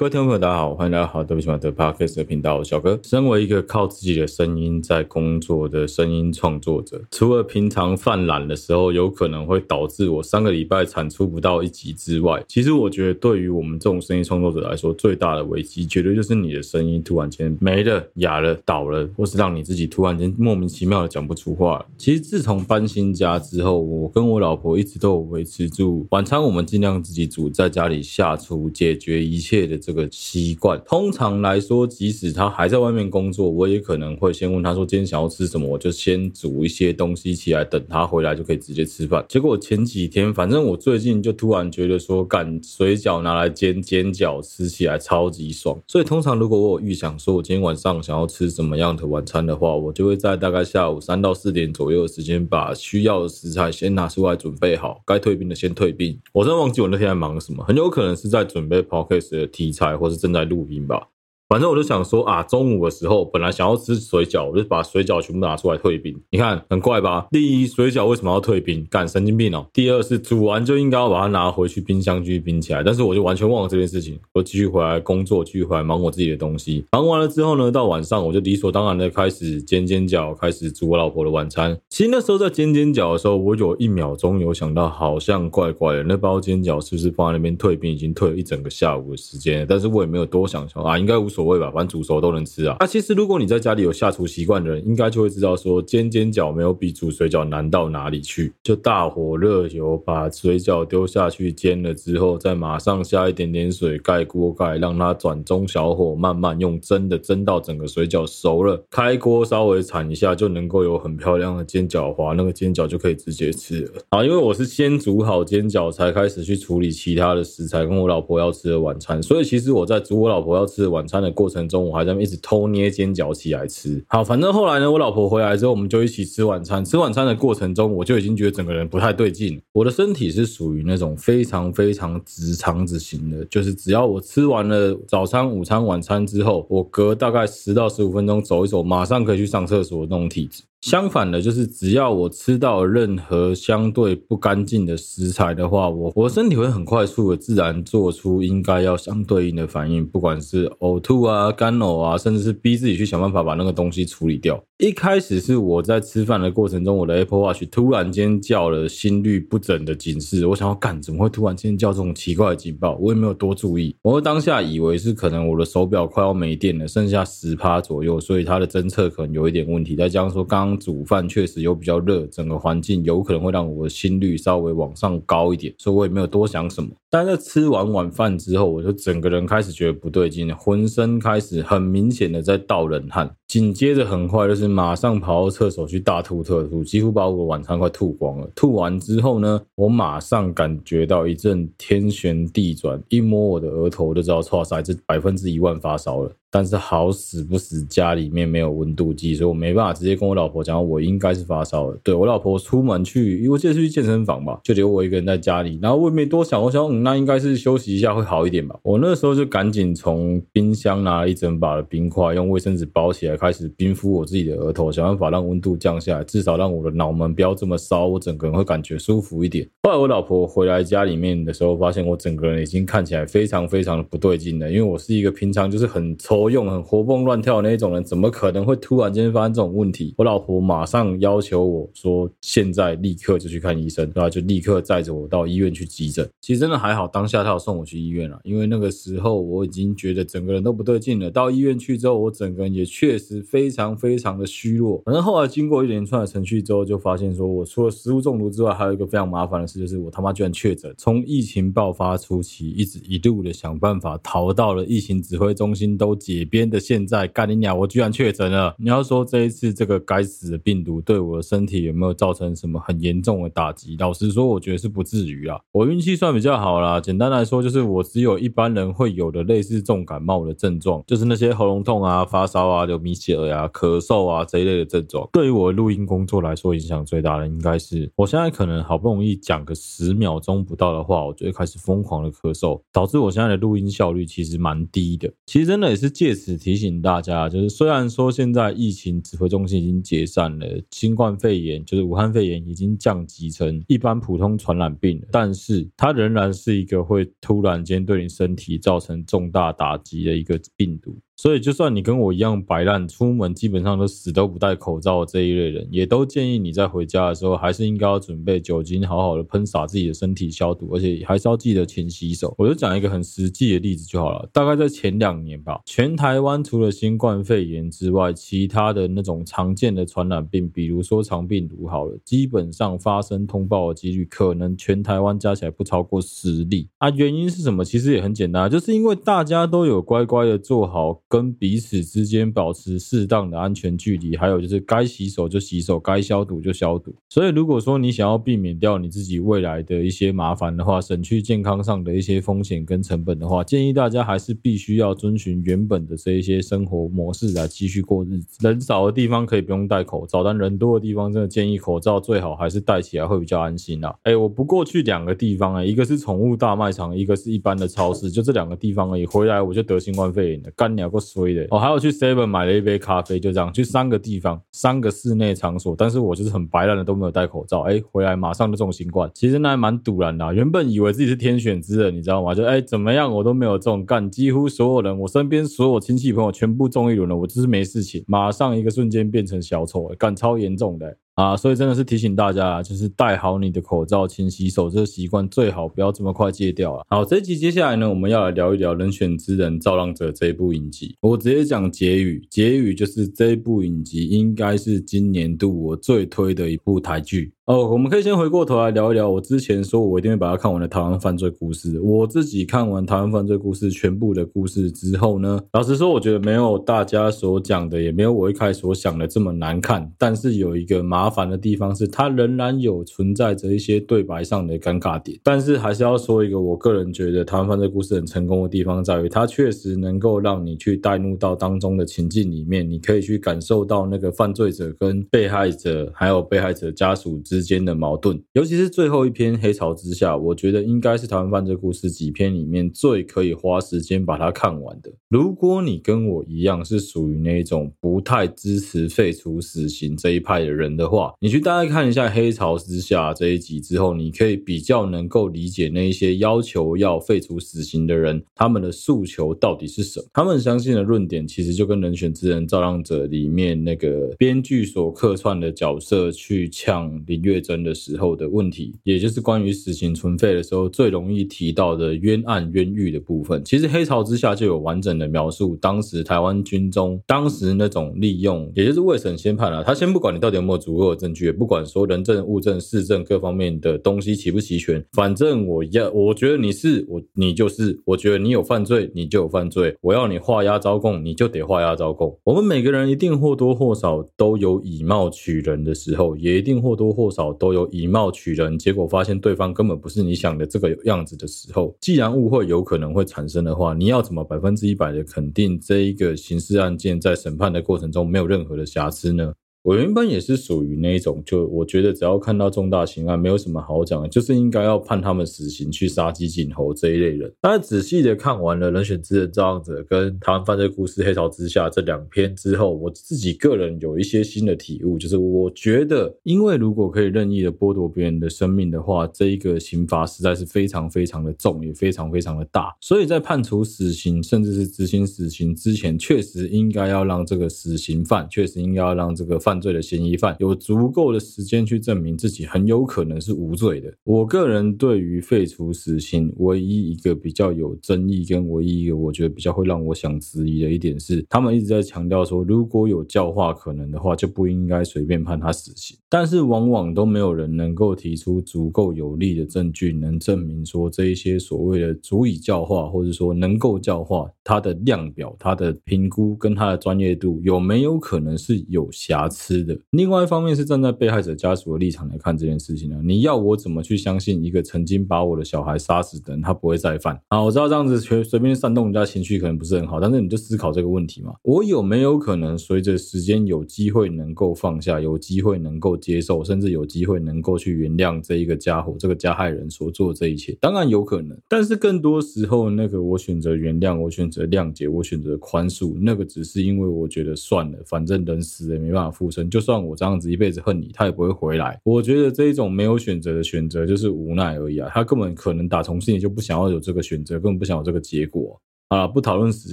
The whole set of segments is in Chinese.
各位听众朋友，大家好，欢迎来到好对不起嘛的 Podcast 的频道。小哥身为一个靠自己的声音在工作的声音创作者，除了平常犯懒的时候有可能会导致我三个礼拜产出不到一集之外，其实我觉得对于我们这种声音创作者来说，最大的危机绝对就是你的声音突然间没了、哑了、倒了，或是让你自己突然间莫名其妙的讲不出话。其实自从搬新家之后，我跟我老婆一直都有维持住晚餐，我们尽量自己煮，在家里下厨解决一切的。这个习惯，通常来说，即使他还在外面工作，我也可能会先问他说：“今天想要吃什么？”我就先煮一些东西起来，等他回来就可以直接吃饭。结果前几天，反正我最近就突然觉得说，干水饺拿来煎煎饺，吃起来超级爽。所以通常如果我有预想说我今天晚上想要吃什么样的晚餐的话，我就会在大概下午三到四点左右的时间，把需要的食材先拿出来准备好，该退冰的先退冰。我真的忘记我那天在忙什么，很有可能是在准备 podcast 的题材。或是正在录音吧。反正我就想说啊，中午的时候本来想要吃水饺，我就把水饺全部拿出来退冰。你看很怪吧？第一，水饺为什么要退冰？干神经病哦！第二是煮完就应该要把它拿回去冰箱继续冰起来，但是我就完全忘了这件事情。我继续回来工作，继续回来忙我自己的东西。忙完了之后呢，到晚上我就理所当然的开始煎煎饺，开始煮我老婆的晚餐。其实那时候在煎煎饺的时候，我有一秒钟有想到，好像怪怪的，那包煎饺是不是放在那边退冰，已经退了一整个下午的时间？但是我也没有多想想啊，应该无所。所谓吧，反正煮熟都能吃啊。那、其实如果你在家里有下厨习惯的人，应该就会知道说，煎煎饺没有比煮水饺难到哪里去。就大火热油把水饺丢下去煎了之后，再马上下一点点水盖锅盖，让它转中小火，慢慢用蒸的蒸到整个水饺熟了，开锅稍微铲一下就能够有很漂亮的煎饺花，那个煎饺就可以直接吃了。啊，因为我是先煮好煎饺才开始去处理其他的食材跟我老婆要吃的晚餐，所以其实我在煮我老婆要吃的晚餐的。过程中，我还在一直偷捏煎饺起来吃。好，反正后来呢，我老婆回来之后，我们就一起吃晚餐。吃晚餐的过程中，我就已经觉得整个人不太对劲。我的身体是属于那种非常非常直肠子型的，就是只要我吃完了早餐、午餐、晚餐之后，我隔大概十到十五分钟走一走，马上可以去上厕所的那种体质。相反的，就是只要我吃到任何相对不干净的食材的话，我我身体会很快速的自然做出应该要相对应的反应，不管是呕吐啊、干呕啊，甚至是逼自己去想办法把那个东西处理掉。一开始是我在吃饭的过程中，我的 Apple Watch 突然间叫了心率不整的警示，我想要干，怎么会突然间叫这种奇怪的警报？我也没有多注意，我当下以为是可能我的手表快要没电了，剩下十趴左右，所以它的侦测可能有一点问题。再加上说刚。煮饭确实有比较热，整个环境有可能会让我的心率稍微往上高一点，所以我也没有多想什么。但在吃完晚饭之后，我就整个人开始觉得不对劲，浑身开始很明显的在倒冷汗，紧接着很快就是马上跑到厕所去大吐特吐，几乎把我的晚餐快吐光了。吐完之后呢，我马上感觉到一阵天旋地转，一摸我的额头就知道，哇塞，这百分之一万发烧了。但是好死不死，家里面没有温度计，所以我没办法直接跟我老婆讲，我应该是发烧了。对，我老婆出门去，因为我记得是去健身房吧，就留我一个人在家里。然后我也没多想，我想，嗯，那应该是休息一下会好一点吧。我那时候就赶紧从冰箱拿了一整把的冰块，用卫生纸包起来，开始冰敷我自己的额头，想办法让温度降下来，至少让我的脑门不要这么烧，我整个人会感觉舒服一点。后来我老婆回来家里面的时候，发现我整个人已经看起来非常非常的不对劲了，因为我是一个平常就是很抽。活用很活蹦乱跳的那种人，怎么可能会突然间发生这种问题？我老婆马上要求我说，现在立刻就去看医生，然后就立刻载着我到医院去急诊。其实真的还好，当下他有送我去医院了，因为那个时候我已经觉得整个人都不对劲了。到医院去之后，我整个人也确实非常非常的虚弱。反正后来经过一连串的程序之后，就发现说我除了食物中毒之外，还有一个非常麻烦的事，就是我他妈居然确诊。从疫情爆发初期，一直一路的想办法逃到了疫情指挥中心都。解编的现在，干你娘！我居然确诊了。你要说这一次这个该死的病毒对我的身体有没有造成什么很严重的打击？老实说，我觉得是不至于啊。我运气算比较好啦。简单来说，就是我只有一般人会有的类似重感冒的症状，就是那些喉咙痛啊、发烧啊、流鼻血、啊、咳嗽啊这一类的症状。对于我的录音工作来说，影响最大的应该是我现在可能好不容易讲个十秒钟不到的话，我就会开始疯狂的咳嗽，导致我现在的录音效率其实蛮低的。其实真的也是。借此提醒大家，就是虽然说现在疫情指挥中心已经解散了，新冠肺炎就是武汉肺炎已经降级成一般普通传染病了，但是它仍然是一个会突然间对你身体造成重大打击的一个病毒。所以，就算你跟我一样摆烂，出门基本上都死都不戴口罩这一类人，也都建议你在回家的时候，还是应该要准备酒精，好好的喷洒自己的身体消毒，而且还是要记得勤洗手。我就讲一个很实际的例子就好了。大概在前两年吧，全台湾除了新冠肺炎之外，其他的那种常见的传染病，比如说肠病毒，好了，基本上发生通报的几率，可能全台湾加起来不超过十例啊。原因是什么？其实也很简单，就是因为大家都有乖乖的做好。跟彼此之间保持适当的安全距离，还有就是该洗手就洗手，该消毒就消毒。所以，如果说你想要避免掉你自己未来的一些麻烦的话，省去健康上的一些风险跟成本的话，建议大家还是必须要遵循原本的这一些生活模式来继续过日子。人少的地方可以不用戴口罩，但人多的地方真的建议口罩最好还是戴起来会比较安心啦。哎，我不过去两个地方哎，一个是宠物大卖场，一个是一般的超市，就这两个地方而已。回来我就得新冠肺炎了，干鸟过衰的，我还有去 Seven 买了一杯咖啡，就这样去三个地方，三个室内场所，但是我就是很白烂的都没有戴口罩，哎，回来马上就中新冠，其实那还蛮赌烂的，原本以为自己是天选之人，你知道吗？就哎怎么样我都没有中，干几乎所有人，我身边所有亲戚朋友全部中一轮了，我就是没事情，马上一个瞬间变成小丑，干超严重的。啊，所以真的是提醒大家，就是戴好你的口罩，勤洗手，这个习惯最好不要这么快戒掉了。好，这一集接下来呢，我们要来聊一聊《人选之人造浪者》这一部影集。我直接讲结语，结语就是这一部影集应该是今年度我最推的一部台剧。哦，我们可以先回过头来聊一聊我之前说我一定会把它看完的《台湾犯罪故事》。我自己看完《台湾犯罪故事》全部的故事之后呢，老实说，我觉得没有大家所讲的，也没有我一开始所想的这么难看。但是有一个麻烦的地方是，它仍然有存在着一些对白上的尴尬点。但是还是要说一个，我个人觉得《台湾犯罪故事》很成功的地方在于，它确实能够让你去带入到当中的情境里面，你可以去感受到那个犯罪者跟被害者，还有被害者家属之。之间的矛盾，尤其是最后一篇《黑潮之下》，我觉得应该是台湾犯罪故事几篇里面最可以花时间把它看完的。如果你跟我一样是属于那种不太支持废除死刑这一派的人的话，你去大概看一下《黑潮之下》这一集之后，你可以比较能够理解那一些要求要废除死刑的人，他们的诉求到底是什么。他们相信的论点其实就跟《人选之人造浪者》里面那个编剧所客串的角色去抢林月月真的时候的问题，也就是关于死刑存废的时候最容易提到的冤案冤狱的部分。其实《黑潮之下》就有完整的描述，当时台湾军中当时那种利用，也就是未审先判啊，他先不管你到底有没有足够的证据，也不管说人证物证事证各方面的东西齐不齐全，反正我要，我觉得你是我，你就是，我觉得你有犯罪，你就有犯罪，我要你画押招供，你就得画押招供。我们每个人一定或多或少都有以貌取人的时候，也一定或多或少。都有以貌取人，结果发现对方根本不是你想的这个样子的时候，既然误会有可能会产生的话，你要怎么百分之一百的肯定这一个刑事案件在审判的过程中没有任何的瑕疵呢？我原本也是属于那一种，就我觉得只要看到重大刑案，没有什么好讲的，就是应该要判他们死刑，去杀鸡儆猴这一类人。但仔细的看完了《人选之人造浪者》跟《台湾犯罪故事：黑潮之下》这两篇之后，我自己个人有一些新的体悟，就是我觉得，因为如果可以任意的剥夺别人的生命的话，这一个刑罚实在是非常非常的重，也非常非常的大。所以在判处死刑，甚至是执行死刑之前，确实应该要让这个死刑犯，确实应该要让这个犯。犯罪的嫌疑犯有足够的时间去证明自己很有可能是无罪的。我个人对于废除死刑唯一一个比较有争议，跟唯一一个我觉得比较会让我想质疑的一点是，他们一直在强调说，如果有教化可能的话，就不应该随便判他死刑。但是往往都没有人能够提出足够有力的证据，能证明说这一些所谓的足以教化，或者说能够教化，它的量表、它的评估跟它的专业度有没有可能是有瑕疵。吃的。另外一方面是站在被害者家属的立场来看这件事情呢，你要我怎么去相信一个曾经把我的小孩杀死的人，他不会再犯？啊，我知道这样子随随便煽动人家情绪可能不是很好，但是你就思考这个问题嘛，我有没有可能随着时间有机会能够放下，有机会能够接受，甚至有机会能够去原谅这一个家伙，这个加害人所做的这一切？当然有可能，但是更多时候，那个我选择原谅，我选择谅解，我选择宽恕，那个只是因为我觉得算了，反正人死了也没办法复生，就算我这样子一辈子恨你，他也不会回来。我觉得这一种没有选择的选择就是无奈而已啊，他根本可能打从心里就不想要有这个选择，根本不想有这个结果。啊，不讨论死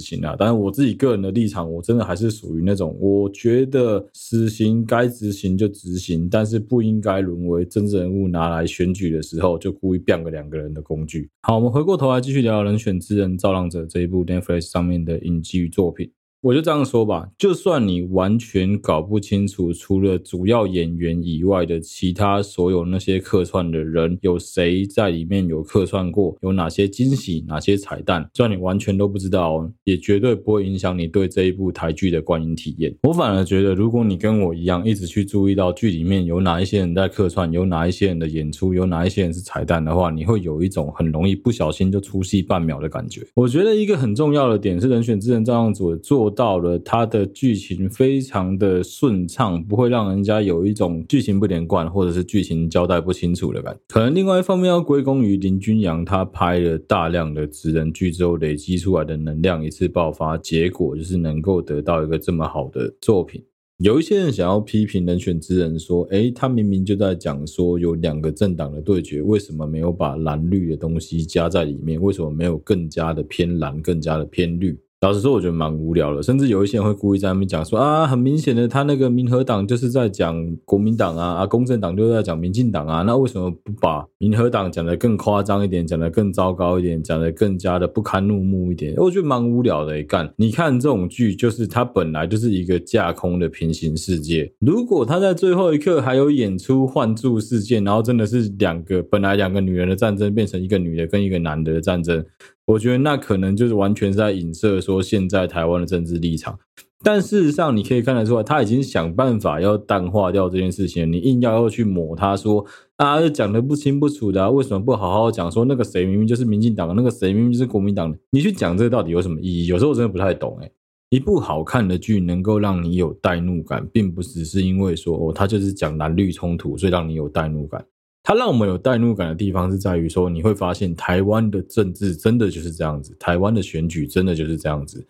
刑了，但是我自己个人的立场，我真的还是属于那种，我觉得死刑该执行就执行，但是不应该沦为政治人物拿来选举的时候就故意变个两个人的工具。好，我们回过头来继续聊《人选之人造浪者》这一部 Netflix 上面的影剧作品。我就这样说吧，就算你完全搞不清楚，除了主要演员以外的其他所有那些客串的人，有谁在里面有客串过，有哪些惊喜，哪些彩蛋，就算你完全都不知道，也绝对不会影响你对这一部台剧的观影体验。我反而觉得，如果你跟我一样，一直去注意到剧里面有哪一些人在客串，有哪一些人的演出，有哪一些人是彩蛋的话，你会有一种很容易不小心就出戏半秒的感觉。我觉得一个很重要的点是，人选之人这样子做。到了，他的剧情非常的顺畅，不会让人家有一种剧情不连贯或者是剧情交代不清楚的感觉。可能另外一方面要归功于林君阳，他拍了大量的职人剧之后累积出来的能量一次爆发，结果就是能够得到一个这么好的作品。有一些人想要批评人选之人说，诶，他明明就在讲说有两个政党的对决，为什么没有把蓝绿的东西加在里面？为什么没有更加的偏蓝，更加的偏绿？老实说，我觉得蛮无聊的，甚至有一些人会故意在那边讲说啊，很明显的，他那个民和党就是在讲国民党啊，啊，公正党就是在讲民进党啊，那为什么不把民和党讲得更夸张一点，讲得更糟糕一点，讲得更加的不堪入目一点？我觉得蛮无聊的。干，你看这种剧，就是它本来就是一个架空的平行世界，如果他在最后一刻还有演出换柱事件，然后真的是两个本来两个女人的战争变成一个女的跟一个男的的战争。我觉得那可能就是完全是在影射说现在台湾的政治立场，但事实上你可以看得出来，他已经想办法要淡化掉这件事情。你硬要要去抹他说啊，讲得不清不楚的啊，为什么不好好讲？说那个谁明明就是民进党，那个谁明明就是国民党，你去讲这个到底有什么意义？有时候我真的不太懂欸。一部好看的剧能够让你有代入感，并不只是因为说哦，他就是讲蓝绿冲突，所以让你有代入感。它让我们有代入感的地方是在于说，你会发现台湾的政治真的就是这样子，台湾的选举真的就是这样子。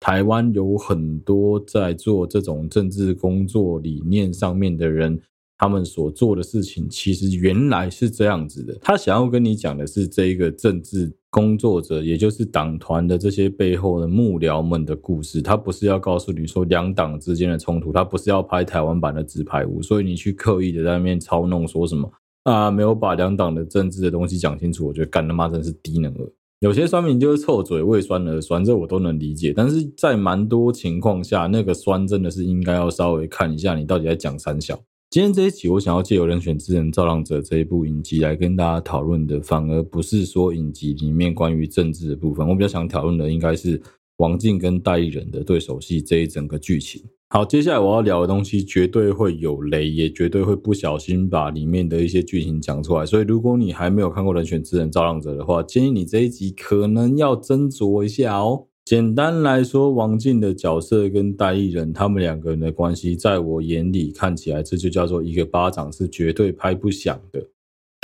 台湾有很多在做这种政治工作理念上面的人，他们所做的事情其实原来是这样子的。他想要跟你讲的是这一个政治工作者，也就是党团的这些背后的幕僚们的故事。他不是要告诉你说两党之间的冲突，他不是要拍台湾版的纸牌屋，所以你去刻意的在那边操弄说什么。啊，没有把两党的政治的东西讲清楚，我觉得干他妈真是低能儿。有些酸民就是臭嘴，为酸而酸，这我都能理解。但是在蛮多情况下，那个酸真的是应该要稍微看一下你到底在讲三小。今天这一集，我想要借由《人选之人造浪者》这一部影集来跟大家讨论的，反而不是说影集里面关于政治的部分，我比较想讨论的应该是王静跟戴立忍的对手戏这一整个剧情。好，接下来我要聊的东西绝对会有雷，也绝对会不小心把里面的一些剧情讲出来。所以，如果你还没有看过《人选之人造浪者》的话，建议你这一集可能要斟酌一下哦。简单来说，王静的角色跟戴立忍他们两个人的关系，在我眼里看起来，这就叫做一个巴掌是绝对拍不响的。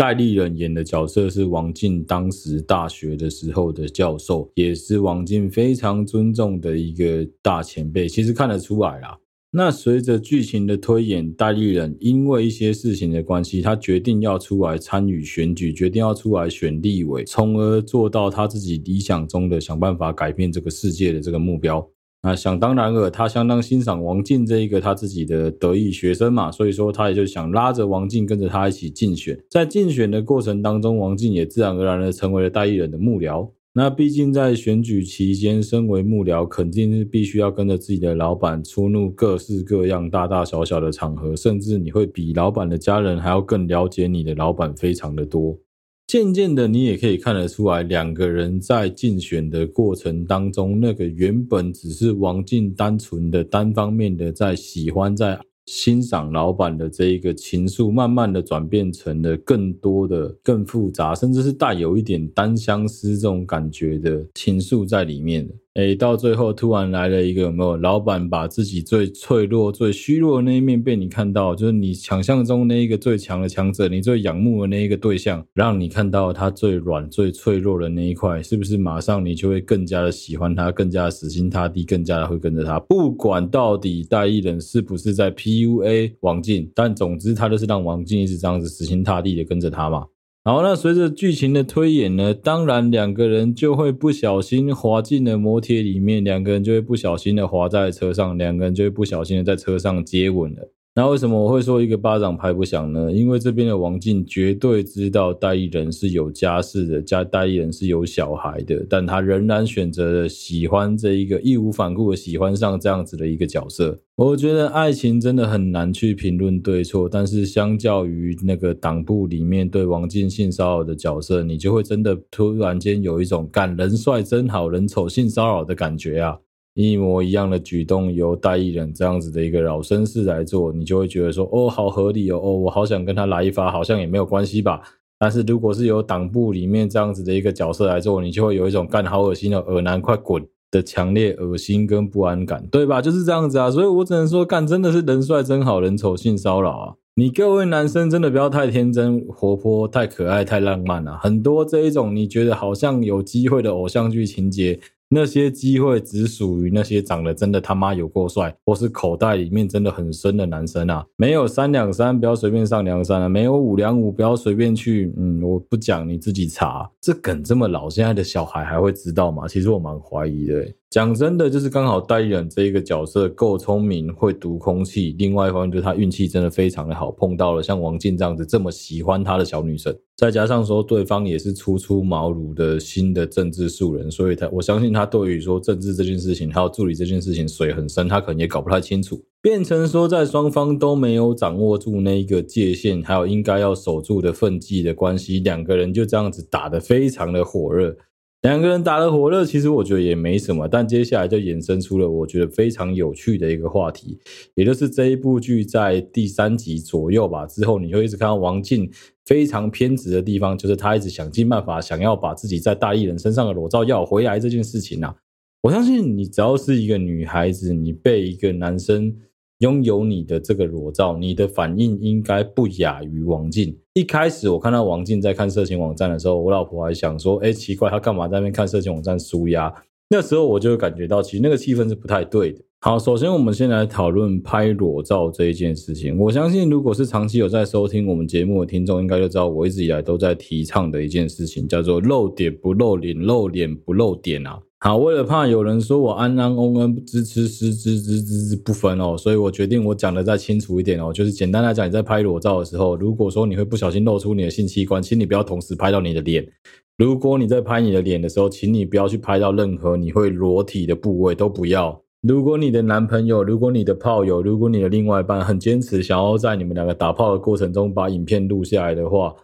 戴立忍演的角色是王静当时大学的时候的教授，也是王静非常尊重的一个大前辈。其实看得出来啦。那随着剧情的推演，戴立忍因为一些事情的关系，他决定要出来参与选举，决定要出来选立委，从而做到他自己理想中的想办法改变这个世界的这个目标。那想当然尔，他相当欣赏王静这一个他自己的得意学生嘛，所以说他也就想拉着王静跟着他一起竞选。在竞选的过程当中，王静也自然而然的成为了戴立忍的幕僚。那毕竟在选举期间，身为幕僚，肯定是必须要跟着自己的老板出入各式各样大大小小的场合，甚至你会比老板的家人还要更了解你的老板非常的多。渐渐的，你也可以看得出来，两个人在竞选的过程当中，那个原本只是王静单纯的单方面的在喜欢在欣赏老板的这一个情愫，慢慢的转变成了更多的、更复杂，甚至是带有一点单相思这种感觉的情愫在里面的。诶，到最后突然来了一个有没有？老板把自己最脆弱、最虚弱的那一面被你看到，就是你想象中那一个最强的强者，你最仰慕的那一个对象，让你看到他最软、最脆弱的那一块，是不是马上你就会更加的喜欢他，更加的死心塌地，更加的会跟着他？不管到底代言人是不是在 PUA 王静，但总之他就是让王静一直这样子死心塌地的跟着他嘛。好，那随着剧情的推演呢，当然两个人就会不小心滑进了摩铁里面，两个人就会不小心的滑在车上，两个人就会不小心的在车上接吻了。那为什么我会说一个巴掌拍不响呢？因为这边的王静绝对知道代理人是有家室的，家代理人是有小孩的，但他仍然选择了喜欢这一个义无反顾的喜欢上这样子的一个角色。我觉得爱情真的很难去评论对错，但是相较于那个党部里面对王静性骚扰的角色，你就会真的突然间有一种感人帅真好人丑性骚扰的感觉啊。一模一样的举动由代言人这样子的一个老绅士来做，你就会觉得说，哦，好合理哦，哦，我好想跟他来一发，好像也没有关系吧。但是如果是由党部里面这样子的一个角色来做，你就会有一种干好恶心的恶男快滚的强烈恶心跟不安感，对吧？就是这样子啊。所以我只能说，干真的是人帅真好人丑性骚扰啊。你各位男生真的不要太天真活泼、太可爱、太浪漫了啊。很多这一种你觉得好像有机会的偶像剧情节。那些机会只属于那些长得真的他妈有够帅，或是口袋里面真的很深的男生啊！没有三两三，不要随便上梁山啊！没有五两五，不要随便去。嗯，我不讲，你自己查。这梗这么老，现在的小孩还会知道吗？其实我蛮怀疑的。讲真的，就是刚好代理人这一个角色够聪明，会读空气。另外一方面，就是他运气真的非常的好，碰到了像王静这样子这么喜欢他的小女生。再加上说对方也是初出茅庐的新的政治素人，所以他我相信他对于说政治这件事情还有助理这件事情水很深，他可能也搞不太清楚。变成说在双方都没有掌握住那一个界限，还有应该要守住的分际的关系，两个人就这样子打得非常的火热。两个人打得火热，其实我觉得也没什么，但接下来就衍生出了我觉得非常有趣的一个话题，也就是这一部剧在第三集左右吧之后，你会一直看到王静非常偏执的地方，就是他一直想尽办法想要把自己在大艺人身上的裸照要回来这件事情啊。我相信你只要是一个女孩子，你被一个男生。拥有你的这个裸照，你的反应应该不亚于王静。一开始我看到王静在看色情网站的时候，我老婆还想说：“哎，奇怪，她干嘛在那边看色情网站舒压？”那时候我就感觉到，其实那个气氛是不太对的。好，首先我们先来讨论拍裸照这一件事情。我相信，如果是长期有在收听我们节目的听众，应该就知道我一直以来都在提倡的一件事情，叫做露点不露脸，露脸不露点啊。好，为了怕有人说我安安嗡嗡支持支支支支支不分哦，所以我决定我讲的再清楚一点哦，就是简单来讲，你在拍裸照的时候，如果说你会不小心露出你的性器官，请你不要同时拍到你的脸。如果你在拍你的脸的时候，请你不要去拍到任何你会裸体的部位，都不要。如果你的男朋友、如果你的炮友、如果你的另外一半很坚持想要在你们两个打炮的过程中把影片录下来的话，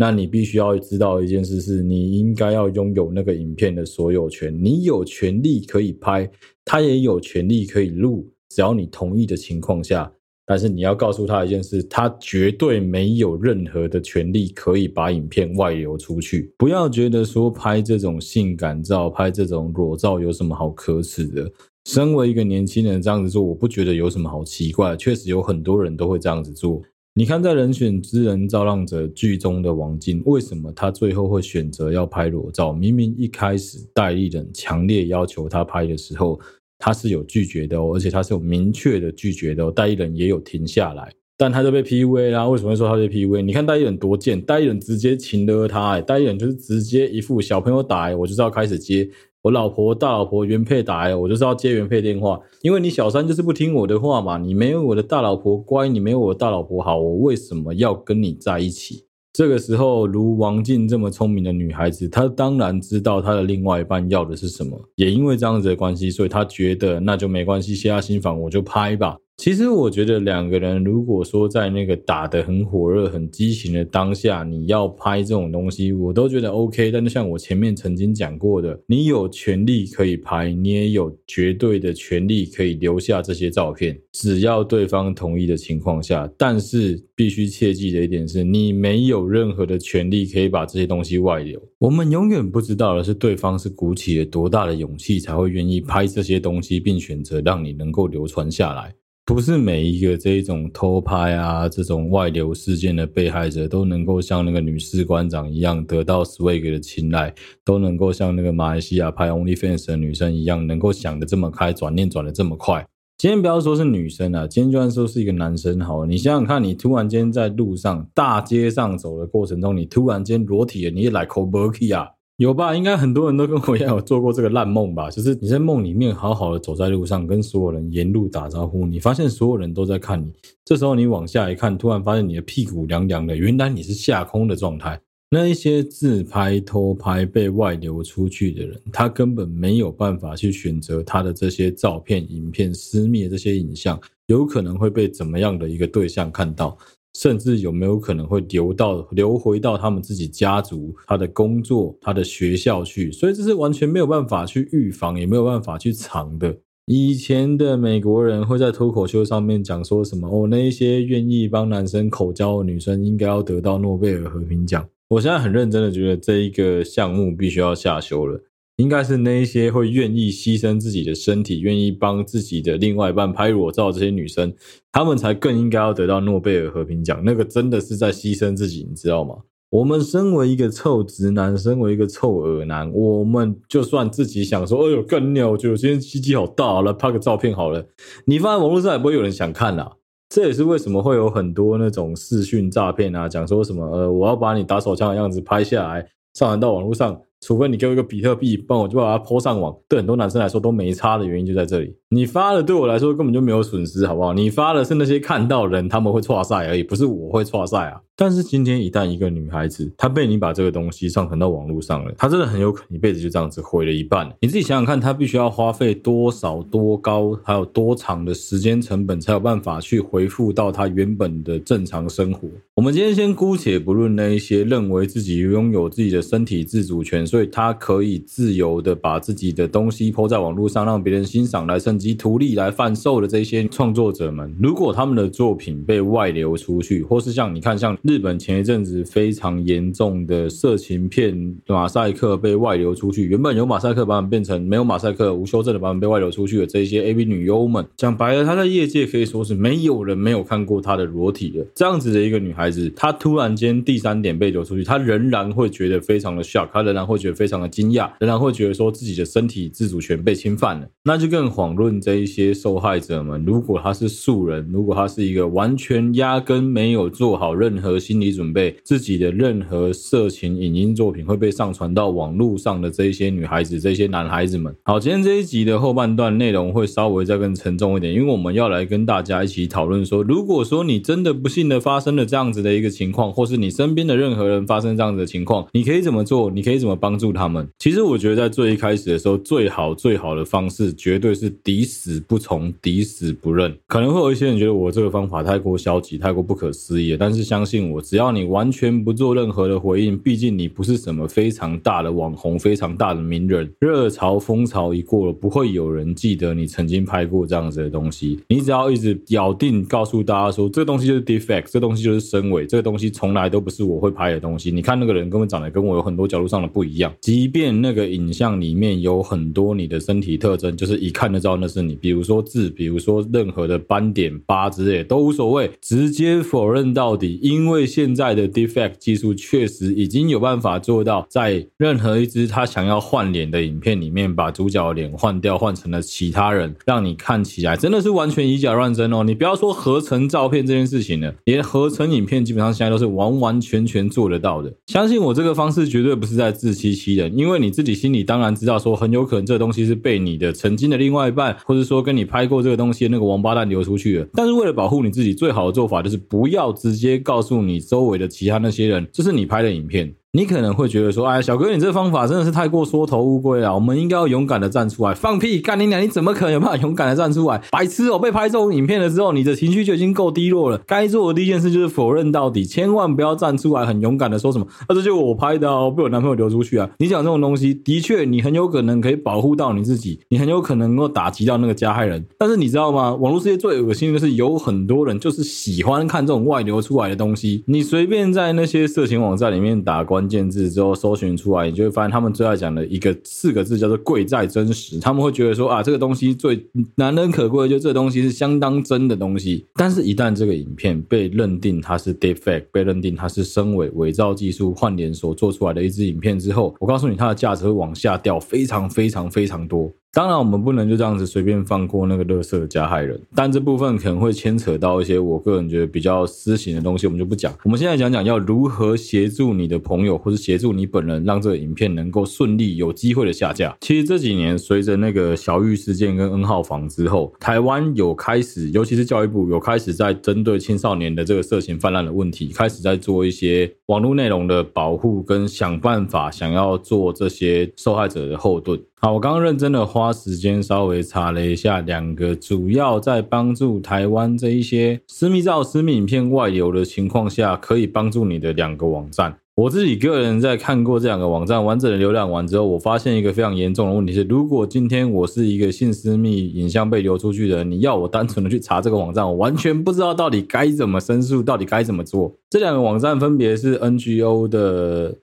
那你必须要知道一件事是，你应该要拥有那个影片的所有权。你有权利可以拍，他也有权利可以录，只要你同意的情况下。但是你要告诉他一件事，他绝对没有任何的权利可以把影片外流出去。不要觉得说拍这种性感照、拍这种裸照有什么好可耻的。身为一个年轻人这样子做，我不觉得有什么好奇怪。确实有很多人都会这样子做。你看，在《人选之人造浪者》剧中的王静，为什么他最后会选择要拍裸照？明明一开始代理人强烈要求他拍的时候，他是有拒绝的哦，而且他是有明确的拒绝的哦。代理人也有停下来，但他就被 PUA 啦。为什么会说他被 PUA？你看代理人多贱，代理人直接情勒他，哎，代理人就是直接一副小朋友打，我就是要开始接。我老婆、大老婆原配打来，我就是要接原配电话，因为你小三就是不听我的话嘛。你没有我的大老婆乖，你没有我大老婆好，我为什么要跟你在一起？这个时候，如王静这么聪明的女孩子，她当然知道她的另外一半要的是什么。也因为这样子的关系，所以她觉得那就没关系，卸下心防，我就拍吧。其实我觉得两个人如果说在那个打得很火热、很激情的当下，你要拍这种东西，我都觉得 OK。但是像我前面曾经讲过的，你有权利可以拍，你也有绝对的权利可以留下这些照片，只要对方同意的情况下。但是必须切记的一点是，你没有任何的权利可以把这些东西外流。我们永远不知道的是，对方是鼓起了多大的勇气才会愿意拍这些东西，并选择让你能够流传下来。不是每一个这一种偷拍啊，这种外流事件的被害者都能够像那个女士官长一样得到 Swag 的青睐，都能够像那个马来西亚拍 OnlyFans 的女生一样，能够想得这么开，转念转得这么快。今天不要说是女生啊，今天就算说是一个男生好，你想想看，你突然间在路上大街上走的过程中，你突然间裸体了，你也来口不起啊？有吧？应该很多人都跟我一样有做过这个烂梦吧？就是你在梦里面好好的走在路上，跟所有人沿路打招呼，你发现所有人都在看你。这时候你往下一看，突然发现你的屁股凉凉的，原来你是下空的状态。那一些自拍、偷拍被外流出去的人，他根本没有办法去选择他的这些照片、影片、私密的这些影像，有可能会被怎么样的一个对象看到。甚至有没有可能会流到流回到他们自己家族、他的工作、他的学校去？所以这是完全没有办法去预防，也没有办法去藏的。以前的美国人会在脱口秀上面讲说什么：“哦，那一些愿意帮男生口交的女生应该要得到诺贝尔和平奖。”我现在很认真的觉得这一个项目必须要下修了。应该是那一些会愿意牺牲自己的身体，愿意帮自己的另外一半拍裸照的这些女生，她们才更应该要得到诺贝尔和平奖。那个真的是在牺牲自己，你知道吗？我们身为一个臭直男，身为一个臭耳男，我们就算自己想说，哎呦，干尿，我觉得我今天鸡鸡好大，了，拍个照片好了，你放在网络上也不会有人想看啦。这也是为什么会有很多那种视讯诈骗啊，讲说什么，呃，我要把你打手枪的样子拍下来，上传到网络上。除非你给我一个比特币，帮我就把它 po 上网。对很多男生来说都没差的原因就在这里。你发的对我来说根本就没有损失，好不好？你发的是那些看到人他们会错赛而已，不是我会错赛啊。但是今天一旦一个女孩子她被你把这个东西上传到网络上了，她真的很有可能一辈子就这样子毁了一半。你自己想想看，她必须要花费多少、多高，还有多长的时间成本，才有办法去恢复到她原本的正常生活。我们今天先姑且不论那一些认为自己拥有自己的身体自主权，所以他可以自由的把自己的东西抛在网络上，让别人欣赏来趁机图利来贩售的这些创作者们，如果他们的作品被外流出去，或是像你看，像。日本前一阵子非常严重的色情片马赛克被外流出去，原本有马赛克版本变成没有马赛克无修正的版本被外流出去的这一些 AV 女优们，讲白了，她在业界可以说是没有人没有看过她的裸体的。这样子的一个女孩子，她突然间第三点被流出去，她仍然会觉得非常的 shock，她仍然会觉得非常的惊讶，仍然会觉得说自己的身体自主权被侵犯了。那就更遑论这一些受害者们，如果她是素人，如果她是一个完全压根没有做好任何。心理准备，自己的任何色情影音作品会被上传到网络上的这一些女孩子、这些男孩子们。好，今天这一集的后半段内容会稍微再更沉重一点，因为我们要来跟大家一起讨论说，如果说你真的不幸的发生了这样子的一个情况，或是你身边的任何人发生这样子的情况，你可以怎么做？你可以怎么帮助他们？其实我觉得在最一开始的时候，最好最好的方式绝对是抵死不从、抵死不认。可能会有一些人觉得我这个方法太过消极、太过不可思议，但是相信。我只要你完全不做任何的回应，毕竟你不是什么非常大的网红、非常大的名人，热潮风潮一过了，不会有人记得你曾经拍过这样子的东西。你只要一直咬定告诉大家说，这个东西就是 defect，这个东西就是身伪，这个东西从来都不是我会拍的东西。你看那个人根本长得跟我有很多角度上的不一样，即便那个影像里面有很多你的身体特征，就是一看就知道那是你，比如说痣，比如说任何的斑点疤之类都无所谓，直接否认到底，因为。因为现在的 Defect 技术确实已经有办法做到，在任何一支他想要换脸的影片里面，把主角脸换掉，换成了其他人，让你看起来真的是完全以假乱真哦。你不要说合成照片这件事情了，连合成影片基本上现在都是完完全全做得到的。相信我，这个方式绝对不是在自欺欺人，因为你自己心里当然知道，说很有可能这东西是被你的曾经的另外一半，或者说跟你拍过这个东西那个王八蛋流出去了。但是为了保护你自己，最好的做法就是不要直接告诉你。周围的其他那些人，这是你拍的影片。你可能会觉得说，哎，小哥，你这方法真的是太过缩头乌龟了。我们应该要勇敢的站出来，放屁，干你娘！你怎么可能有办法勇敢的站出来？白痴哦！被拍这种影片的时候，你的情绪就已经够低落了。该做的第一件事就是否认到底，千万不要站出来很勇敢的说什么，啊，这就是我拍的哦，被我男朋友流出去啊！你讲这种东西，的确，你很有可能可以保护到你自己，你很有可能能够打击到那个加害人。但是你知道吗？网络世界最恶心的是，有很多人就是喜欢看这种外流出来的东西。你随便在那些色情网站里面打官关键字之后。搜寻出来，你就会发现他们最爱讲的一个四个字叫做“贵在真实”。他们会觉得说啊，这个东西最难能可贵，就这东西是相当真的东西。但是，一旦这个影片被认定它是 defect，被认定它是身伪伪造技术换脸所做出来的一支影片之后，我告诉你，它的价值会往下掉，非常非常非常多。当然，我们不能就这样子随便放过那个垃圾加害人，但这部分可能会牵扯到一些我个人觉得比较私刑的东西，我们就不讲。我们现在讲讲要如何协助你的朋友，或是协助你本人，让这个影片能够顺利有机会的下架。其实这几年随着那个小玉事件跟 N 号房之后，台湾有开始，尤其是教育部有开始在针对青少年的这个色情泛滥的问题，开始在做一些网络内容的保护，跟想办法想要做这些受害者的后盾。好，我刚刚认真的花时间稍微查了一下，两个主要在帮助台湾这一些私密照、私密影片外流的情况下，可以帮助你的两个网站。我自己个人在看过这两个网站完整的浏览完之后，我发现一个非常严重的问题是：如果今天我是一个性私密影像被流出去的人，你要我单纯的去查这个网站，我完全不知道到底该怎么申诉，到底该怎么做。这两个网站分别是 NGO 的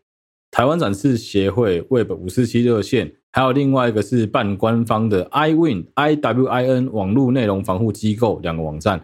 台湾展示协会 Web 五四七热线。还有另外一个是半官方的 iWin I W I N 网络内容防护机构两个网站。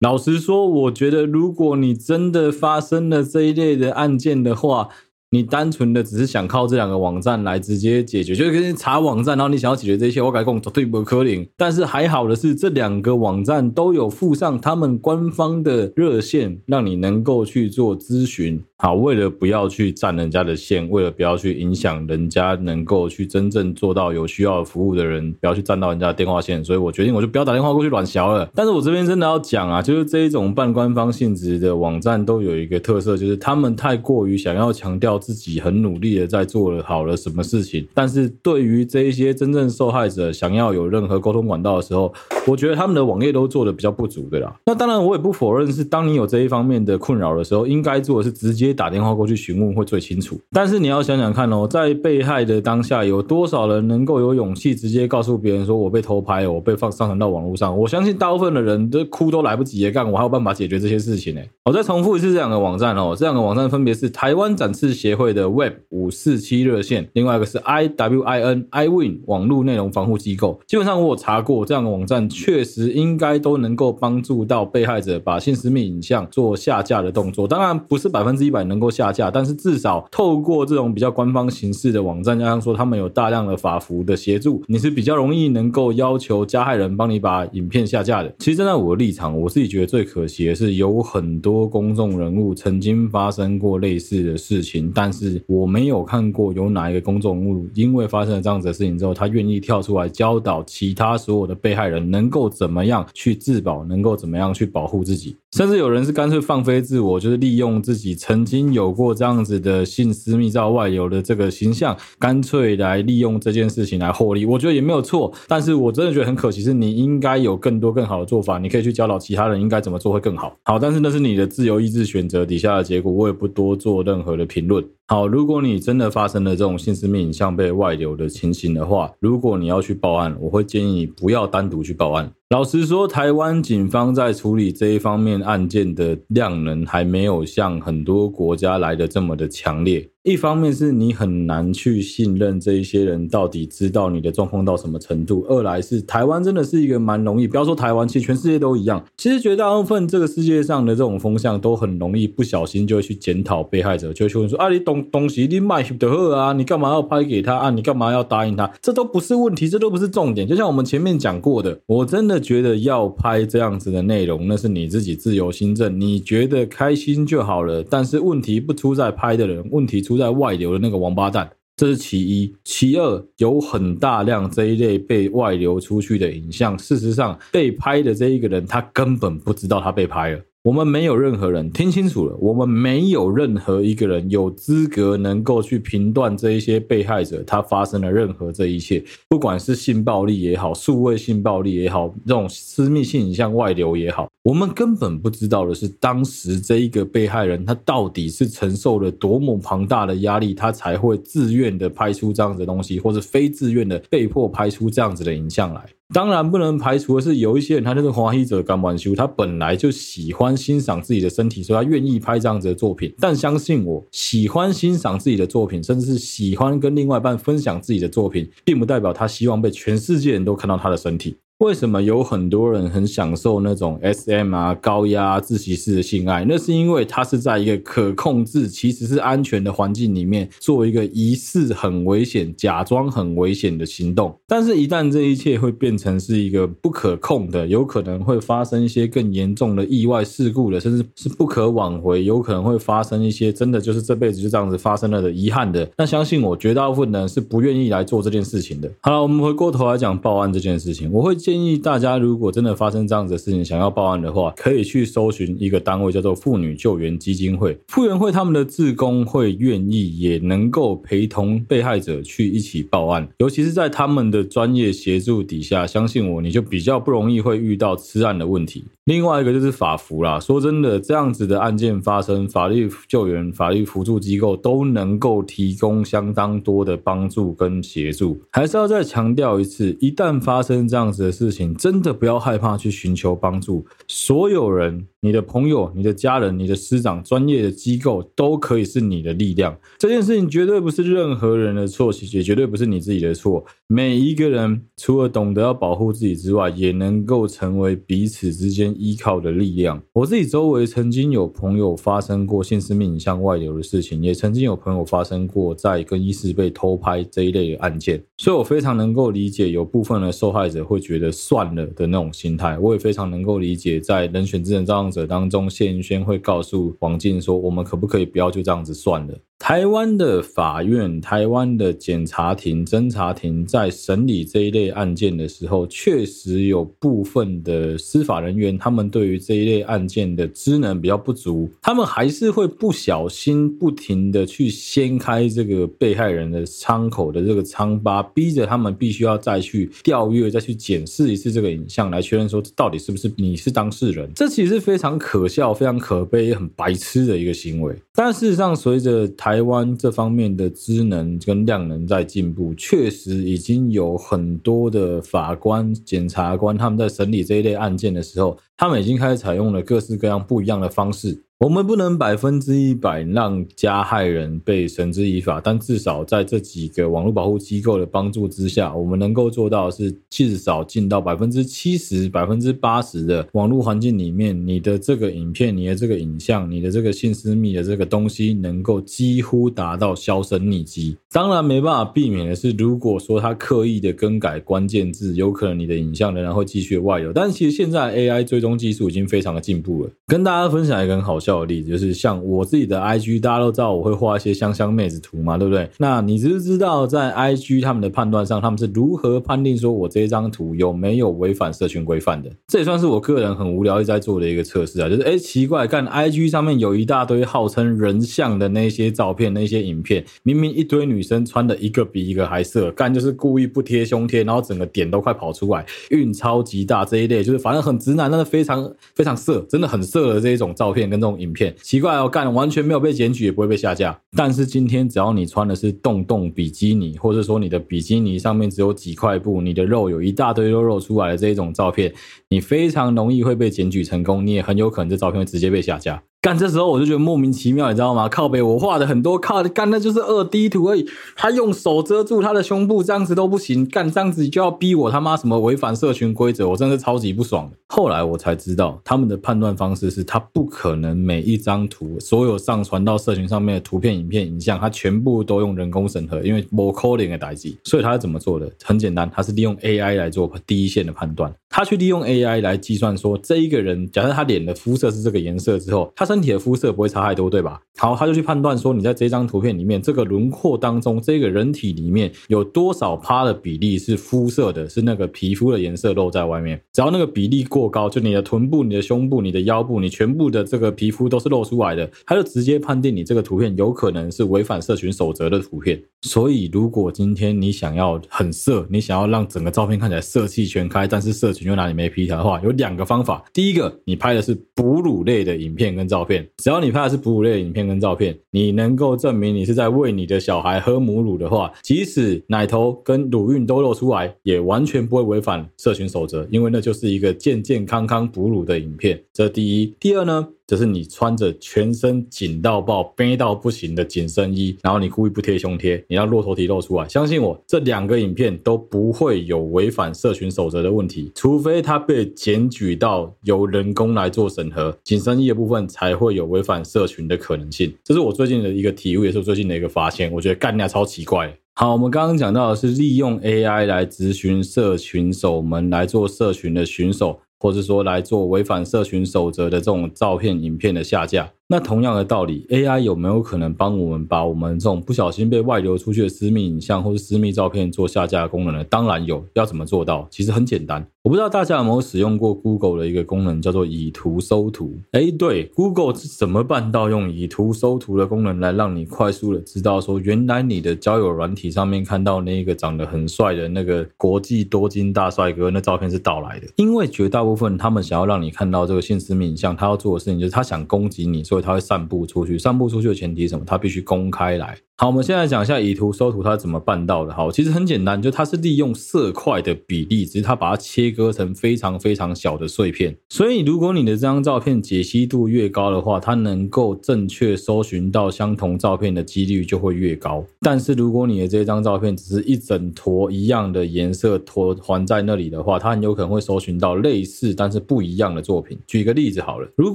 老实说，我觉得如果你真的发生了这一类的案件的话，你单纯的只是想靠这两个网站来直接解决，就是跟你查网站，然后你想要解决这些，我改讲绝对不可能。但是还好的是，这两个网站都有附上他们官方的热线，让你能够去做咨询。好，为了不要去占人家的线，为了不要去影响人家能够去真正做到有需要服务的人，不要去占到人家的电话线，所以我决定我就不要打电话过去乱小了。但是我这边真的要讲啊，就是这一种半官方性质的网站都有一个特色，就是他们太过于想要强调自己很努力的在做了好了什么事情，但是对于这一些真正受害者想要有任何沟通管道的时候，我觉得他们的网页都做的比较不足的啦。那当然我也不否认是当你有这一方面的困扰的时候，应该做的是直接。打电话过去询问会最清楚，但是你要想想看哦，在被害的当下，有多少人能够有勇气直接告诉别人说：“我被偷拍，我被放上传到网络上。”我相信大部分的人都哭都来不及也，干我还有办法解决这些事情呢。我再重复一次这两个网站哦，这两个网站分别是台湾展翅协协会的 Web 五四七热线，另外一个是 I W I N iWin 网络内容防护机构。基本上我有查过，这样的网站确实应该都能够帮助到被害者把性私密影像做下架的动作，当然不是百分之一百。能够下架，但是至少透过这种比较官方形式的网站，加上说他们有大量的法服的协助，你是比较容易能够要求加害人帮你把影片下架的。其实站在我的立场，我自己觉得最可惜的是，有很多公众人物曾经发生过类似的事情，但是我没有看过有哪一个公众人物因为发生了这样子的事情之后，他愿意跳出来教导其他所有的被害人能够怎么样去自保，能够怎么样去保护自己，甚至有人是干脆放飞自我，就是利用自己曾经。有过这样子的性私密照外流的这个形象，干脆来利用这件事情来获利，我觉得也没有错。但是我真的觉得很可惜，是你应该有更多更好的做法，你可以去教导其他人应该怎么做会更好。好，但是那是你的自由意志选择底下的结果，我也不多做任何的评论。好，如果你真的发生了这种性私密影像被外流的情形的话，如果你要去报案，我会建议你不要单独去报案。老实说，台湾警方在处理这一方面案件的量能还没有像很多国家来的这么的强烈。一方面是你很难去信任这一些人到底知道你的状况到什么程度；二来是台湾真的是一个蛮容易，不要说台湾，其实全世界都一样。其实绝大部分这个世界上的这种风向都很容易不小心就会去检讨被害者，就会去问说：啊，你东东西你卖的好啊，你干嘛要拍给他啊？你干嘛要答应他？这都不是问题，这都不是重点。就像我们前面讲过的，我真的觉得要拍这样子的内容，那是你自己自由心证，你觉得开心就好了。但是问题不出在拍的人，问题出在外流的那个王八蛋，这是其一。其二，有很大量这一类被外流出去的影像，事实上被拍的这一个人，他根本不知道他被拍了。我们没有任何人听清楚了，我们没有任何一个人有资格能够去评断这一些被害者他发生了任何这一切，不管是性暴力也好，数位性暴力也好，这种私密性影像外流也好，我们根本不知道的是，当时这一个被害人他到底是承受了多么庞大的压力，他才会自愿的拍出这样子的东西，或者非自愿的被迫拍出这样子的影像来。当然不能排除的是，有一些人他就是欢喜者甘愿受，他本来就喜欢欣赏自己的身体，所以他愿意拍这样子的作品。但相信我，喜欢欣赏自己的作品，甚至是喜欢跟另外一半分享自己的作品，并不代表他希望被全世界人都看到他的身体。为什么有很多人很享受那种 SM 啊、高压自习室的性爱？那是因为他是在一个可控制、其实是安全的环境里面，做一个疑似很危险、假装很危险的行动。但是，一旦这一切会变成是一个不可控的，有可能会发生一些更严重的意外事故的，甚至是不可挽回，有可能会发生一些真的就是这辈子就这样子发生了的遗憾的。那相信我，绝大部分人是不愿意来做这件事情的。好了，我们回过头来讲报案这件事情，我会。建议大家，如果真的发生这样子的事情，想要报案的话，可以去搜寻一个单位，叫做妇女救援基金会。妇援会他们的志工会愿意，也能够陪同被害者去一起报案。尤其是在他们的专业协助底下，相信我，你就比较不容易会遇到吃案的问题。另外一个就是法服啦。说真的，这样子的案件发生，法律救援、法律辅助机构都能够提供相当多的帮助跟协助。还是要再强调一次，一旦发生这样子的事事情，真的不要害怕去寻求帮助。所有人，你的朋友、你的家人、你的师长、专业的机构，都可以是你的力量。这件事情绝对不是任何人的错，也绝对不是你自己的错。每一个人，除了懂得要保护自己之外，也能够成为彼此之间依靠的力量。我自己周围曾经有朋友发生过性私密影像外流的事情，也曾经有朋友发生过在更衣室被偷拍这一类的案件，所以我非常能够理解有部分的受害者会觉得算了的那种心态，我也非常能够理解，在人选智能造访者当中，谢云轩会告诉王静说：“我们可不可以不要就这样子算了？”台湾的法院、台湾的检察庭、侦查庭在审理这一类案件的时候，确实有部分的司法人员，他们对于这一类案件的知能比较不足，他们还是会不小心、不停的去掀开这个被害人的伤口的这个疮疤，逼着他们必须要再去调阅、再去检视一次这个影像，来确认说到底是不是你是当事人。这其实非常可笑、非常可悲、也很白痴的一个行为。但事实上，随着台台湾这方面的知能跟量能在进步，确实已经有很多的法官、检察官他们在审理这一类案件的时候，他们已经开始采用了各式各样不一样的方式。我们不能百分之一百让加害人被绳之以法，但至少在这几个网络保护机构的帮助之下，我们能够做到的是至少进到百分之七十、百分之八十的网络环境里面，你的这个影片、你的这个影像、你的这个性私密的这个东西，能够几乎达到销声匿迹。当然，没办法避免的是，如果说他刻意的更改关键字，有可能你的影像仍然会继续外流。但其实现在 AI 追踪技术已经非常的进步了，跟大家分享一个很好笑有例子，就是像我自己的 IG，大家都知道我会画一些香香妹子图嘛，对不对？那你知不知道在 IG 他们的判断上，他们是如何判定说我这一张图有没有违反社群规范的？这也算是我个人很无聊一直在做的一个测试啊，就是哎奇怪，看 IG 上面有一大堆号称人像的那些照片、那些影片，明明一堆女生穿的一个比一个还色，干就是故意不贴胸贴，然后整个点都快跑出来，运超级大这一类，就是反正很直男，但是非常非常色，真的很色的这一种照片跟这种影片。奇怪哦，干完全没有被检举，也不会被下架。但是今天只要你穿的是洞洞比基尼，或者说你的比基尼上面只有几块布，你的肉有一大堆肉肉出来的这一种照片，你非常容易会被检举成功，你也很有可能这照片会直接被下架。干，这时候我就觉得莫名其妙，你知道吗？靠北，我画的很多靠干，那就是二 D 图而已。他用手遮住他的胸部，这样子都不行。干，这样子就要逼我他妈什么违反社群规则，我真的是超级不爽。后来我才知道，他们的判断方式是他不可能每一张图，所有上传到社群上面的图片、影片、影像，他全部都用人工审核，因为我 calling 的代志。所以他是怎么做的？很简单，他是利用 AI 来做第一线的判断。他去利用 AI 来计算说，这一个人假设他脸的肤色是这个颜色之后，他身体的肤色不会差太多，对吧？好，他就去判断说，你在这张图片里面这个轮廓当中，这个人体里面有多少趴的比例是肤色的，是那个皮肤的颜色露在外面。只要那个比例过高，就你的臀部、你的胸部、你的腰部，你全部的这个皮肤都是露出来的，他就直接判定你这个图片有可能是违反社群守则的图片。所以，如果今天你想要很色，你想要让整个照片看起来色气全开，但是社群又拿你没皮条的话，有两个方法。第一个，你拍的是哺乳类的影片跟照片，只要你拍的是哺乳类的影片跟照片，你能够证明你是在喂你的小孩喝母乳的话，即使奶头跟乳晕都露出来，也完全不会违反社群守则，因为那就是一个健健康康哺乳的影片。这第一。第二呢？就是你穿着全身紧到爆、背到不行的紧身衣，然后你故意不贴胸贴，你让骆驼体露出来。相信我，这两个影片都不会有违反社群守则的问题，除非它被检举到由人工来做审核，紧身衣的部分才会有违反社群的可能性。这是我最近的一个体悟，也是我最近的一个发现。我觉得干架超奇怪。好，我们刚刚讲到的是利用 AI 来质询社群守门，来做社群的巡守。或者说来做违反社群守则的这种照片、影片的下架。那同样的道理，AI 有没有可能帮我们把我们这种不小心被外流出去的私密影像或是私密照片做下架的功能呢？当然有，要怎么做到？其实很简单。我不知道大家有没有使用过 Google 的一个功能，叫做以图搜图。哎，对，Google 是怎么办到用以图搜图的功能来让你快速的知道说，原来你的交友软体上面看到那一个长得很帅的那个国际多金大帅哥，那照片是盗来的？因为绝大部分他们想要让你看到这个性私密影像，他要做的事情就是他想攻击你，所以。他会散布出去，散布出去的前提是什么？他必须公开来。好，我们现在讲一下以图搜图它怎么办到的。好，其实很简单，就它是利用色块的比例，只是它把它切割成非常非常小的碎片。所以，如果你的这张照片解析度越高的话，它能够正确搜寻到相同照片的几率就会越高。但是，如果你的这张照片只是一整坨一样的颜色坨环在那里的话，它很有可能会搜寻到类似但是不一样的作品。举个例子好了，如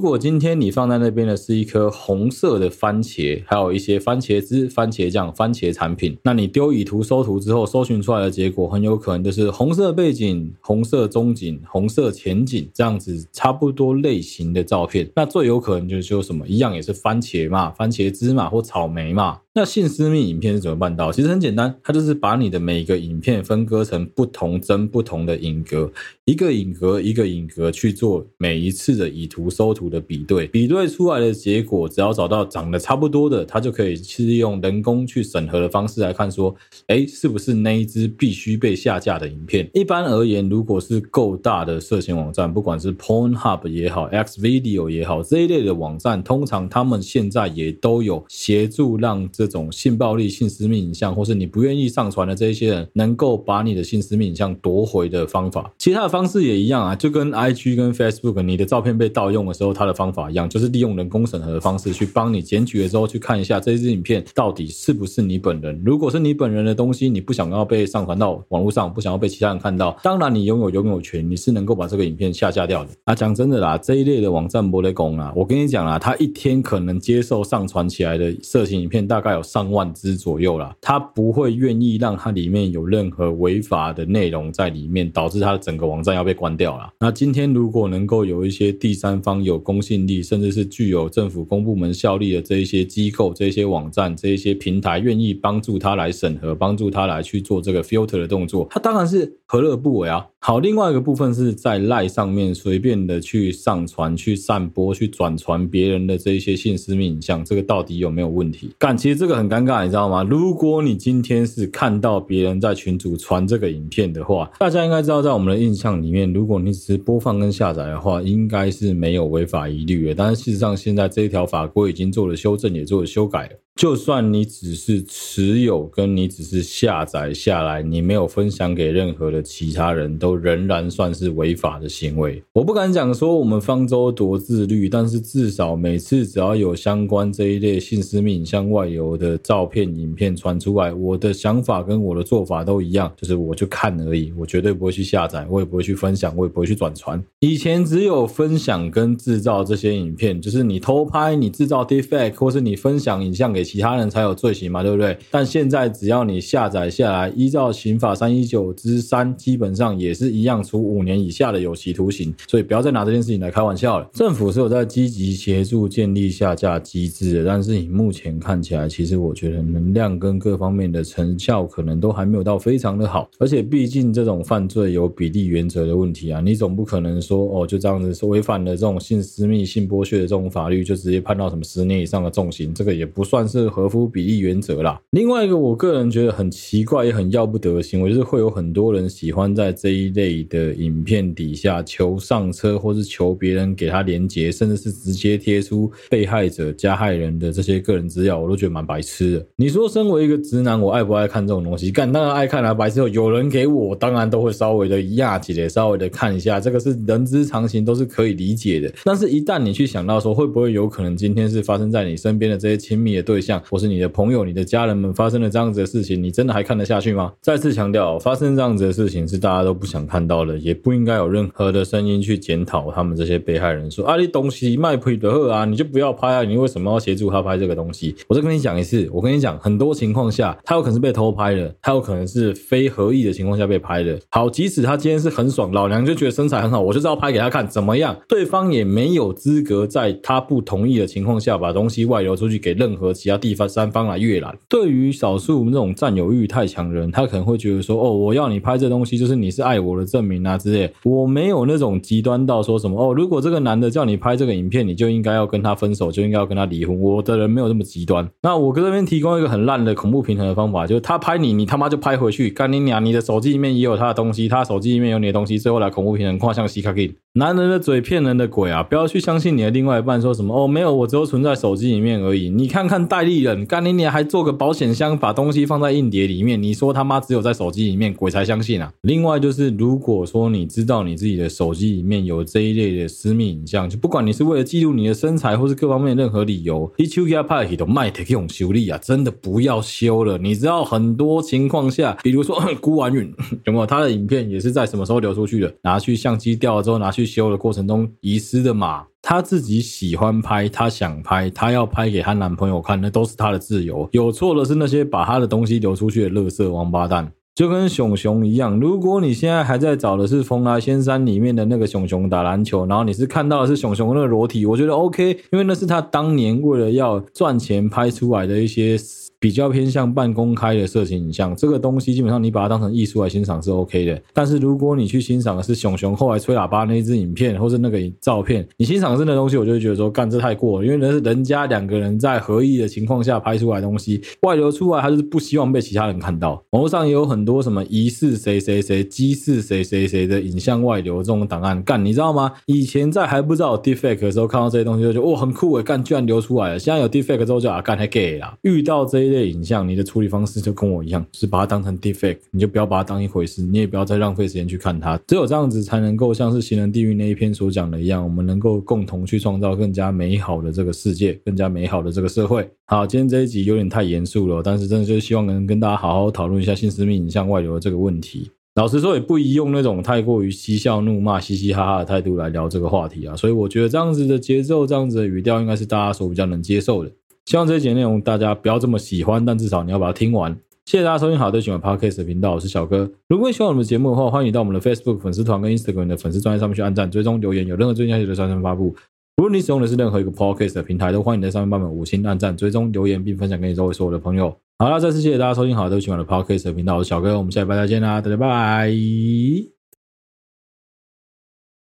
果今天你放在那边的是一颗红色的番茄，还有一些番茄汁、番茄。茄酱、番茄产品，那你丢以图搜图之后，搜寻出来的结果很有可能就是红色背景、红色中景、红色前景这样子差不多类型的照片。那最有可能就是说什么一样也是番茄嘛、番茄汁嘛或草莓嘛。那性私密影片是怎么办到？其实很简单，它就是把你的每一个影片分割成不同帧不同的影格，一个影格一个影格去做每一次的以图搜图的比对，比对出来的结果，只要找到长得差不多的，它就可以去利用人工去审核的方式来看说，哎，是不是那一支必须被下架的影片？一般而言，如果是够大的色情网站，不管是 Pornhub 也好，Xvideo 也好，这一类的网站，通常他们现在也都有协助让这这种性暴力、性私密影像，或是你不愿意上传的这一些人，能够把你的性私密影像夺回的方法，其他的方式也一样啊，就跟 IG 跟 Facebook，你的照片被盗用的时候，它的方法一样，就是利用人工审核的方式去帮你检举了之后，去看一下这支影片到底是不是你本人。如果是你本人的东西，你不想要被上传到网络上，不想要被其他人看到，当然你拥有拥有权，你是能够把这个影片下架掉的。啊，讲真的啦，这一类的网站没在讲啊，我跟你讲啊，他一天可能接受上传起来的色情影片大概。有上万只左右啦，他不会愿意让它里面有任何违法的内容在里面，导致它整个网站要被关掉了。那今天如果能够有一些第三方有公信力，甚至是具有政府公部门效力的这一些机构、这一些网站、这一些平台，愿意帮助他来审核，帮助他来去做这个 filter 的动作，他当然是何乐不为啊。好，另外一个部分是在赖上面随便的去上传、去散播、去转传别人的这一些性私密影像，这个到底有没有问题？干，其实这这个很尴尬，你知道吗？如果你今天是看到别人在群组传这个影片的话，大家应该知道，在我们的印象里面，如果你只是播放跟下载的话，应该是没有违法疑虑的。但是事实上，现在这一条法规已经做了修正，也做了修改了。就算你只是持有，跟你只是下载下来，你没有分享给任何的其他人都仍然算是违法的行为。我不敢讲说我们方舟多自律，但是至少每次只要有相关这一类性私密影像外流的照片、影片传出来，我的想法跟我的做法都一样，就是我就看而已，我绝对不会去下载，我也不会去分享，我也不会去转传。以前只有分享跟制造这些影片，就是你偷拍、你制造 deepfake，或是你分享影像给。其他人才有罪行嘛，对不对？但现在只要你下载下来，依照刑法三一九之三，基本上也是一样处五年以下的有期徒刑。所以不要再拿这件事情来开玩笑了。政府是有在积极协助建立下架机制的，但是以目前看起来，其实我觉得能量跟各方面的成效可能都还没有到非常的好。而且毕竟这种犯罪有比例原则的问题啊，你总不可能说哦，就这样子是违反了这种性私密、性剥削的这种法律，就直接判到什么十年以上的重刑，这个也不算是是合乎比例原则啦。另外一个我个人觉得很奇怪也很要不得的行为，就是会有很多人喜欢在这一类的影片底下求上车，或是求别人给他连结，甚至是直接贴出被害者、加害人的这些个人资料，我都觉得蛮白痴的。你说身为一个直男，我爱不爱看这种东西？干当然爱看啊！白痴后有人给我，当然都会稍微的压起来，稍微的看一下，这个是人之常情，都是可以理解的。但是，一旦你去想到说，会不会有可能今天是发生在你身边的这些亲密的对象，或是你的朋友、你的家人们发生了这样子的事情，你真的还看得下去吗？再次强调，发生这样子的事情是大家都不想看到的，也不应该有任何的声音去检讨他们这些被害人说啊，你东西卖不的喝啊，你就不要拍啊，你为什么要协助他拍这个东西？我再跟你讲一次，我跟你讲，很多情况下，他有可能是被偷拍的，他有可能是非合意的情况下被拍的。好，即使他今天是很爽，老娘就觉得身材很好，我就是要拍给他看，怎么样？对方也没有资格在他不同意的情况下把东西外流出去给任何其他第三方来阅览。对于少数那种占有欲太强的人，他可能会觉得说，哦，我要你拍这东西，就是你是爱我的证明啊之类。我没有那种极端到说什么，哦，如果这个男的叫你拍这个影片，你就应该要跟他分手，就应该要跟他离婚。我的人没有这么极端。那我跟这边提供一个很烂的恐怖平衡的方法，就是他拍你，你他妈就拍回去，干你娘！你的手机里面也有他的东西，他手机里面有你的东西，最后来恐怖平衡，跨向西卡给。男人的嘴骗人的鬼啊！不要去相信你的另外一半说什么哦，没有，我只有存在手机里面而已。你看看代利人，干你娘还做个保险箱，把东西放在硬碟里面。你说他妈只有在手机里面，鬼才相信啊！另外就是，如果说你知道你自己的手机里面有这一类的私密影像，就不管你是为了记录你的身材，或是各方面任何理由，你手机拍起都卖得用修理啊！真的不要修了。你知道很多情况下，比如说 孤婉允有没有他的影片也是在什么时候流出去的？拿去相机掉了之后，拿去修的过程中遗失的嘛，她自己喜欢拍，她想拍，她要拍给她男朋友看，那都是她的自由。有错的是那些把她的东西流出去的垃圾王八蛋，就跟熊熊一样。如果你现在还在找的是《风来仙山》里面的那个熊熊打篮球，然后你是看到的是熊熊那个裸体，我觉得 OK，因为那是他当年为了要赚钱拍出来的一些。比较偏向半公开的色情影像，这个东西基本上你把它当成艺术来欣赏是 OK 的。但是如果你去欣赏的是熊熊后来吹喇叭那一支影片，或是那个照片，你欣赏的是那东西，我就会觉得说，干这太过了，因为那是人家两个人在合意的情况下拍出来东西，外流出来，他就是不希望被其他人看到。网络上也有很多什么疑似谁谁谁、机似谁谁谁的影像外流这种档案，干你知道吗？以前在还不知道有 Deepfake 的时候，看到这些东西就觉得哇很酷诶，干居然流出来了。现在有 Deepfake 之后就啊干太 gay 了。遇到这一类影像，你的处理方式就跟我一样，是把它当成 deepfake，你就不要把它当一回事，你也不要再浪费时间去看它。只有这样子才能够像是《行人地狱》那一篇所讲的一样，我们能够共同去创造更加美好的这个世界，更加美好的这个社会。好，今天这一集有点太严肃了，但是真的就是希望能跟大家好好讨论一下性私密影像外流的这个问题。老实说，也不宜用那种太过于嬉笑怒骂、嘻嘻哈哈的态度来聊这个话题啊。所以我觉得这样子的节奏、这样子的语调，应该是大家所比较能接受的。希望这一节内容大家不要这么喜欢，但至少你要把它听完。谢谢大家收听好，对喜欢 Podcast 的频道，我是小哥。如果你喜欢我们的节目的话，欢迎你到我们的 Facebook 粉丝团跟 Instagram 的粉丝专页上面去按赞、追踪、留言，有任何最新消息的专项发布。无论你使用的是任何一个 Podcast 的平台，都欢迎你在上面帮我们五星按赞、追踪、留言，并分享给你周围所有的朋友。好了，再次谢谢大家收听好，对喜欢的 Podcast 的频道，我是小哥，我们下礼拜再见啦，大家拜拜。